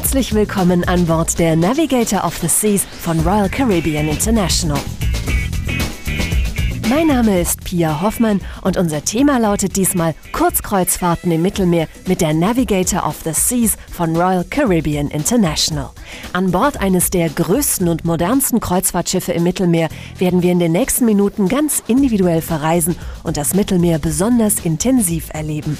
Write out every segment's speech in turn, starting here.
Herzlich willkommen an Bord der Navigator of the Seas von Royal Caribbean International. Mein Name ist Pia Hoffmann und unser Thema lautet diesmal Kurzkreuzfahrten im Mittelmeer mit der Navigator of the Seas von Royal Caribbean International. An Bord eines der größten und modernsten Kreuzfahrtschiffe im Mittelmeer werden wir in den nächsten Minuten ganz individuell verreisen und das Mittelmeer besonders intensiv erleben.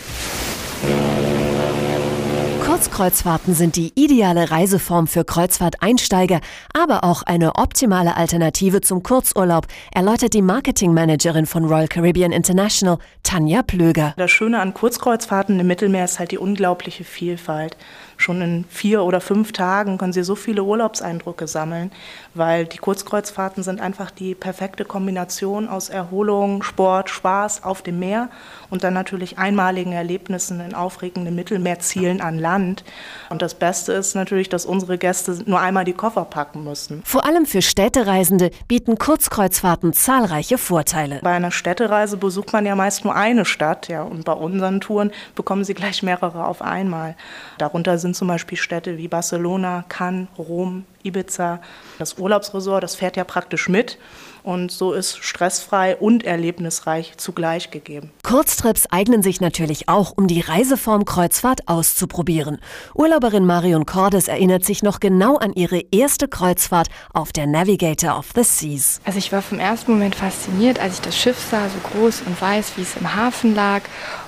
Kurzkreuzfahrten sind die ideale Reiseform für Kreuzfahrteinsteiger, aber auch eine optimale Alternative zum Kurzurlaub, erläutert die Marketingmanagerin von Royal Caribbean International, Tanja Plöger. Das Schöne an Kurzkreuzfahrten im Mittelmeer ist halt die unglaubliche Vielfalt. Schon in vier oder fünf Tagen können Sie so viele Urlaubseindrücke sammeln, weil die Kurzkreuzfahrten sind einfach die perfekte Kombination aus Erholung, Sport, Spaß auf dem Meer und dann natürlich einmaligen Erlebnissen in aufregenden Mittelmeerzielen an Land. Und das Beste ist natürlich, dass unsere Gäste nur einmal die Koffer packen müssen. Vor allem für Städtereisende bieten Kurzkreuzfahrten zahlreiche Vorteile. Bei einer Städtereise besucht man ja meist nur eine Stadt, ja, und bei unseren Touren bekommen Sie gleich mehrere auf einmal. Darunter sind sind zum Beispiel Städte wie Barcelona, Cannes, Rom, Ibiza. Das Urlaubsresort, das fährt ja praktisch mit und so ist stressfrei und erlebnisreich zugleich gegeben. Kurztrips eignen sich natürlich auch, um die Reiseform Kreuzfahrt auszuprobieren. Urlauberin Marion Cordes erinnert sich noch genau an ihre erste Kreuzfahrt auf der Navigator of the Seas. Also ich war vom ersten Moment fasziniert, als ich das Schiff sah, so groß und weiß, wie es im Hafen lag.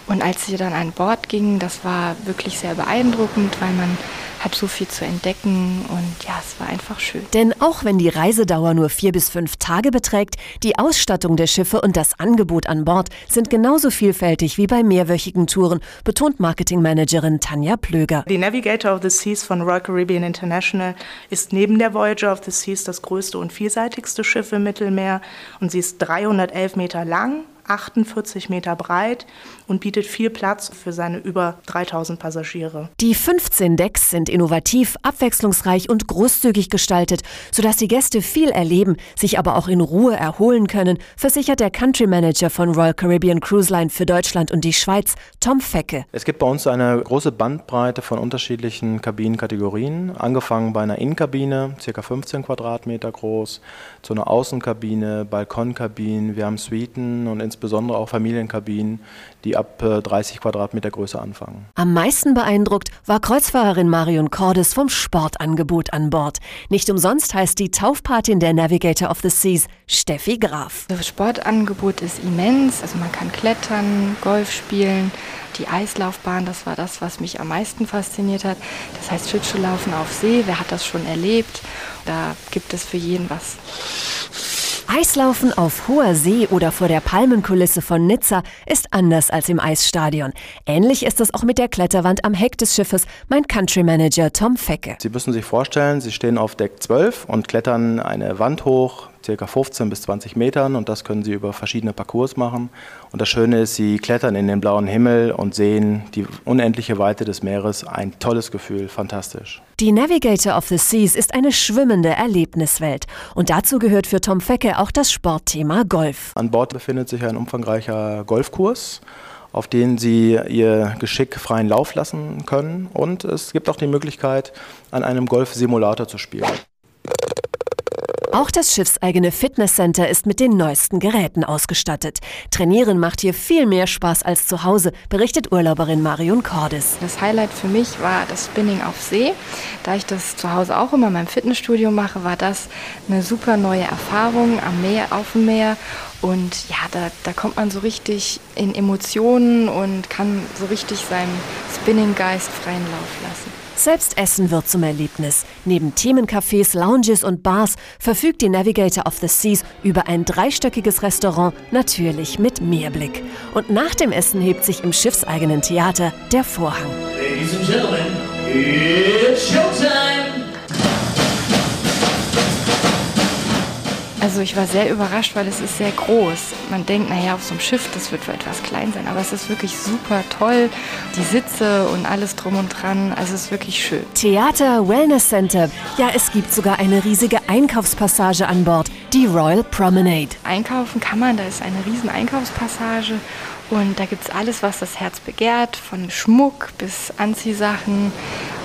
Und als sie dann an Bord ging, das war wirklich sehr beeindruckend, weil man hat so viel zu entdecken und ja, es war einfach schön. Denn auch wenn die Reisedauer nur vier bis fünf Tage beträgt, die Ausstattung der Schiffe und das Angebot an Bord sind genauso vielfältig wie bei mehrwöchigen Touren, betont Marketingmanagerin Tanja Plöger. Die Navigator of the Seas von Royal Caribbean International ist neben der Voyager of the Seas das größte und vielseitigste Schiff im Mittelmeer und sie ist 311 Meter lang 48 Meter breit und bietet viel Platz für seine über 3000 Passagiere. Die 15 Decks sind innovativ, abwechslungsreich und großzügig gestaltet, sodass die Gäste viel erleben, sich aber auch in Ruhe erholen können, versichert der Country Manager von Royal Caribbean Cruise Line für Deutschland und die Schweiz, Tom Fecke. Es gibt bei uns eine große Bandbreite von unterschiedlichen Kabinenkategorien, angefangen bei einer Innenkabine, ca. 15 Quadratmeter groß, zu einer Außenkabine, Balkonkabinen, wir haben Suiten und insbesondere auch Familienkabinen, die ab 30 äh, Quadratmeter Größe anfangen. Am meisten beeindruckt war Kreuzfahrerin Marion Cordes vom Sportangebot an Bord. Nicht umsonst heißt die Taufpatin der Navigator of the Seas Steffi Graf. Das Sportangebot ist immens, also man kann klettern, Golf spielen, die Eislaufbahn, das war das, was mich am meisten fasziniert hat. Das heißt Schlittschuhlaufen auf See, wer hat das schon erlebt? Da gibt es für jeden was. Eislaufen auf hoher See oder vor der Palmenkulisse von Nizza ist anders als im Eisstadion. Ähnlich ist es auch mit der Kletterwand am Heck des Schiffes, mein Country Manager Tom Fecke. Sie müssen sich vorstellen, Sie stehen auf Deck 12 und klettern eine Wand hoch, circa 15 bis 20 Metern und das können Sie über verschiedene Parcours machen. Und das Schöne ist, Sie klettern in den blauen Himmel und sehen die unendliche Weite des Meeres. Ein tolles Gefühl, fantastisch. Die Navigator of the Seas ist eine schwimmende Erlebniswelt und dazu gehört für Tom Fecke auch das Sportthema Golf. An Bord befindet sich ein umfangreicher Golfkurs auf den sie ihr Geschick freien Lauf lassen können. Und es gibt auch die Möglichkeit, an einem Golf-Simulator zu spielen. Auch das schiffseigene Fitnesscenter ist mit den neuesten Geräten ausgestattet. Trainieren macht hier viel mehr Spaß als zu Hause, berichtet Urlauberin Marion Cordes. Das Highlight für mich war das Spinning auf See. Da ich das zu Hause auch immer in meinem Fitnessstudio mache, war das eine super neue Erfahrung am Meer, auf dem Meer. Und ja, da, da kommt man so richtig in Emotionen und kann so richtig seinem Spinning-Geist freien Lauf lassen. Selbst Essen wird zum Erlebnis. Neben Themencafés, Lounges und Bars verfügt die Navigator of the Seas über ein dreistöckiges Restaurant, natürlich mit Meerblick. Und nach dem Essen hebt sich im schiffseigenen Theater der Vorhang. Ladies and Gentlemen, it's showtime! Also ich war sehr überrascht, weil es ist sehr groß. Man denkt, naja, auf so einem Schiff, das wird wohl etwas klein sein, aber es ist wirklich super toll. Die Sitze und alles drum und dran, also es ist wirklich schön. Theater, Wellness Center. Ja, es gibt sogar eine riesige Einkaufspassage an Bord, die Royal Promenade. Einkaufen kann man, da ist eine riesen Einkaufspassage und da gibt es alles, was das Herz begehrt, von Schmuck bis Anziehsachen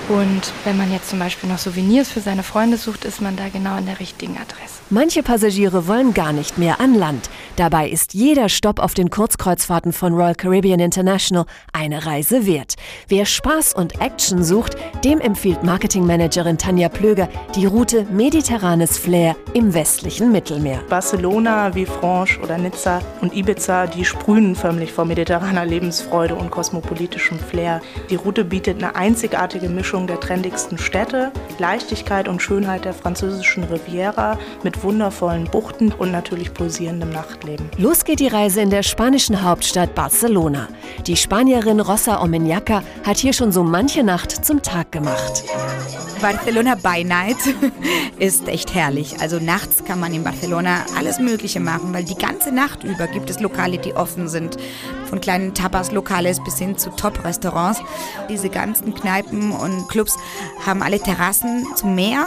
Und wenn man jetzt zum Beispiel noch Souvenirs für seine Freunde sucht, ist man da genau an der richtigen Adresse. Manche Passagiere wollen gar nicht mehr an Land. Dabei ist jeder Stopp auf den Kurzkreuzfahrten von Royal Caribbean International eine Reise wert. Wer Spaß und Action sucht, dem empfiehlt Marketingmanagerin Tanja Plöger die Route Mediterranes Flair im westlichen Mittelmeer. Barcelona, Villefranche oder Nizza und Ibiza, die sprühen förmlich vor mediterraner Lebensfreude und kosmopolitischem Flair. Die Route bietet eine einzigartige Mischung der trendigsten Städte, Leichtigkeit und Schönheit der französischen Riviera mit wundervollen Buchten und natürlich pulsierendem Nachtleben. Los geht die Reise in der spanischen Hauptstadt Barcelona. Die Spanierin Rosa Omenyaca hat hier schon so manche Nacht zum Tag gemacht. Barcelona by Night ist echt herrlich. Also nachts kann man in Barcelona alles Mögliche machen, weil die ganze Nacht über gibt es Lokale, die offen sind. Von kleinen Tapas-Lokales bis hin zu Top-Restaurants. Diese ganzen Kneipen und Clubs haben alle Terrassen zum Meer.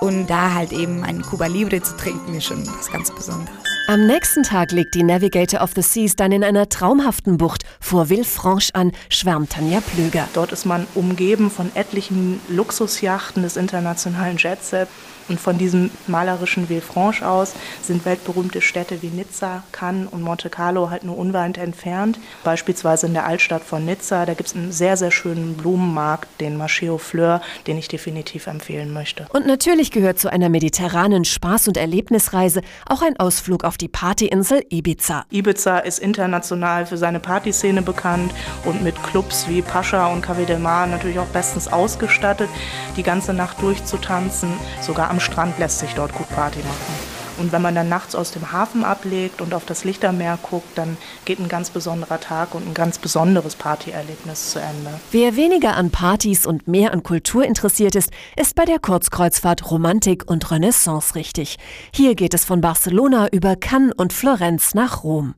Und da halt eben ein Cuba Libre zu trinken, ist schon was ganz Besonderes. Am nächsten Tag legt die Navigator of the Seas dann in einer traumhaften Bucht vor Villefranche an, schwärmt Tanja Plöger. Dort ist man umgeben von etlichen Luxusjachten des internationalen Jetsets. Und von diesem malerischen Villefranche aus sind weltberühmte Städte wie Nizza, Cannes und Monte Carlo halt nur unweit entfernt. Beispielsweise in der Altstadt von Nizza, da gibt es einen sehr, sehr schönen Blumenmarkt, den Marché aux Fleurs, den ich definitiv empfehlen möchte. Und natürlich gehört zu einer mediterranen Spaß- und Erlebnisreise auch ein Ausflug auf die Partyinsel Ibiza. Ibiza ist international für seine Partyszene bekannt und mit Clubs wie Pascha und Café del Mar natürlich auch bestens ausgestattet, die ganze Nacht durchzutanzen, sogar am am Strand lässt sich dort gut Party machen. Und wenn man dann nachts aus dem Hafen ablegt und auf das Lichtermeer guckt, dann geht ein ganz besonderer Tag und ein ganz besonderes Partyerlebnis zu Ende. Wer weniger an Partys und mehr an Kultur interessiert ist, ist bei der Kurzkreuzfahrt Romantik und Renaissance richtig. Hier geht es von Barcelona über Cannes und Florenz nach Rom.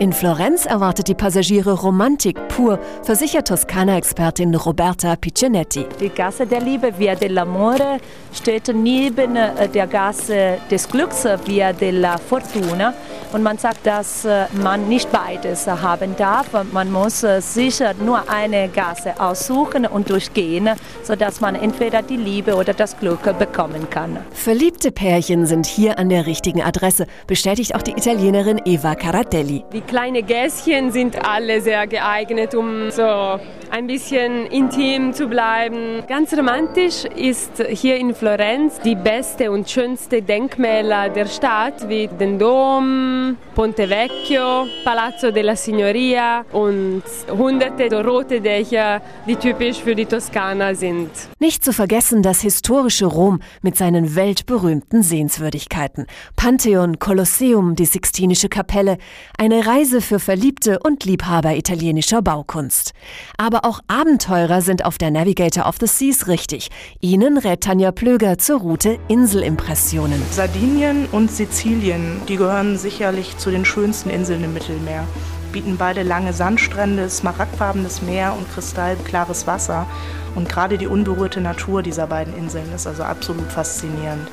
In Florenz erwartet die Passagiere Romantik pur, versichert Toskana-Expertin Roberta Piccinetti. Die Gasse der Liebe, Via dell'Amore, steht neben äh, der Gasse des Glücks, Via della Fortuna. Und man sagt, dass äh, man nicht beides haben darf. Man muss äh, sicher nur eine Gasse aussuchen und durchgehen, sodass man entweder die Liebe oder das Glück bekommen kann. Verliebte Pärchen sind hier an der richtigen Adresse, bestätigt auch die Italienerin Eva Caratelli. Die kleinen Gässchen sind alle sehr geeignet, um so ein bisschen intim zu bleiben. Ganz romantisch ist hier in Florenz die beste und schönste Denkmäler der Stadt, wie den Dom, Ponte Vecchio, Palazzo della Signoria und hunderte rote Dächer, die typisch für die Toskana sind. Nicht zu vergessen das historische Rom mit seinen weltberühmten Sehenswürdigkeiten. Pantheon, Kolosseum, die Sixtinische Kapelle, eine Reise für Verliebte und Liebhaber italienischer Baukunst. Aber auch Abenteurer sind auf der Navigator of the Seas richtig. Ihnen rät Tanja Plöger zur Route Inselimpressionen. Sardinien und Sizilien, die gehören sicherlich zu den schönsten Inseln im Mittelmeer. Bieten beide lange Sandstrände, smaragdfarbenes Meer und kristallklares Wasser. Und gerade die unberührte Natur dieser beiden Inseln ist also absolut faszinierend.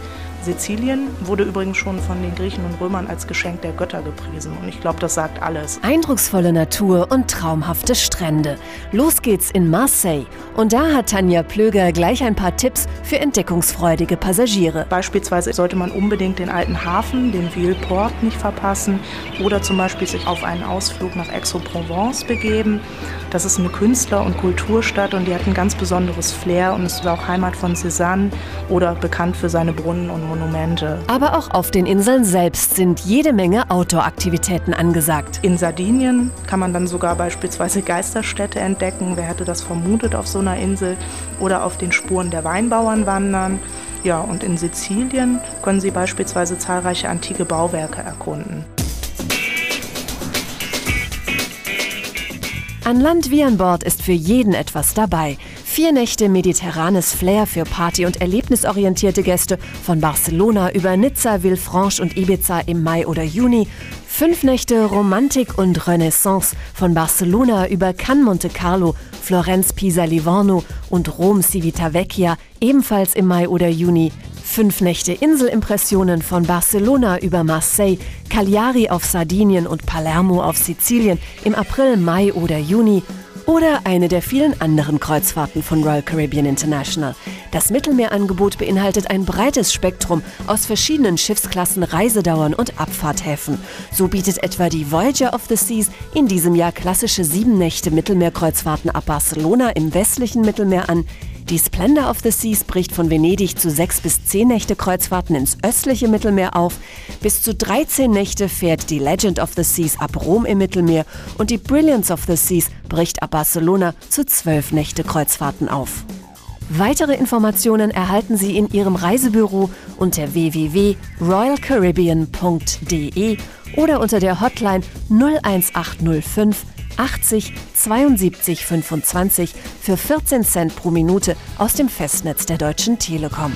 Sizilien wurde übrigens schon von den Griechen und Römern als Geschenk der Götter gepriesen. Und ich glaube, das sagt alles. Eindrucksvolle Natur und traumhafte Strände. Los geht's in Marseille. Und da hat Tanja Plöger gleich ein paar Tipps für entdeckungsfreudige Passagiere. Beispielsweise sollte man unbedingt den alten Hafen, den Villeport, nicht verpassen. Oder zum Beispiel sich auf einen Ausflug nach Aix-en-Provence begeben. Das ist eine Künstler- und Kulturstadt und die hat ein ganz besonderes Flair und ist auch Heimat von Cézanne oder bekannt für seine Brunnen und Monumente. Aber auch auf den Inseln selbst sind jede Menge Outdoor-Aktivitäten angesagt. In Sardinien kann man dann sogar beispielsweise Geisterstädte entdecken. Wer hätte das vermutet auf so einer Insel? Oder auf den Spuren der Weinbauern wandern. Ja, und in Sizilien können Sie beispielsweise zahlreiche antike Bauwerke erkunden. An Land wie an Bord ist für jeden etwas dabei. Vier Nächte mediterranes Flair für Party- und erlebnisorientierte Gäste von Barcelona über Nizza, Villefranche und Ibiza im Mai oder Juni. Fünf Nächte Romantik und Renaissance von Barcelona über Cannes Monte Carlo, Florenz Pisa Livorno und Rom Civitavecchia ebenfalls im Mai oder Juni. Fünf Nächte Inselimpressionen von Barcelona über Marseille, Cagliari auf Sardinien und Palermo auf Sizilien im April, Mai oder Juni oder eine der vielen anderen Kreuzfahrten von Royal Caribbean International. Das Mittelmeerangebot beinhaltet ein breites Spektrum aus verschiedenen Schiffsklassen, Reisedauern und Abfahrthäfen. So bietet etwa die Voyager of the Seas in diesem Jahr klassische sieben Nächte Mittelmeerkreuzfahrten ab Barcelona im westlichen Mittelmeer an, die Splendor of the Seas bricht von Venedig zu sechs bis zehn Nächte Kreuzfahrten ins östliche Mittelmeer auf. Bis zu 13 Nächte fährt die Legend of the Seas ab Rom im Mittelmeer und die Brilliance of the Seas bricht ab Barcelona zu zwölf Nächte Kreuzfahrten auf. Weitere Informationen erhalten Sie in Ihrem Reisebüro unter www.royalcaribbean.de oder unter der Hotline 01805 80 72 25 für 14 Cent pro Minute aus dem Festnetz der Deutschen Telekom.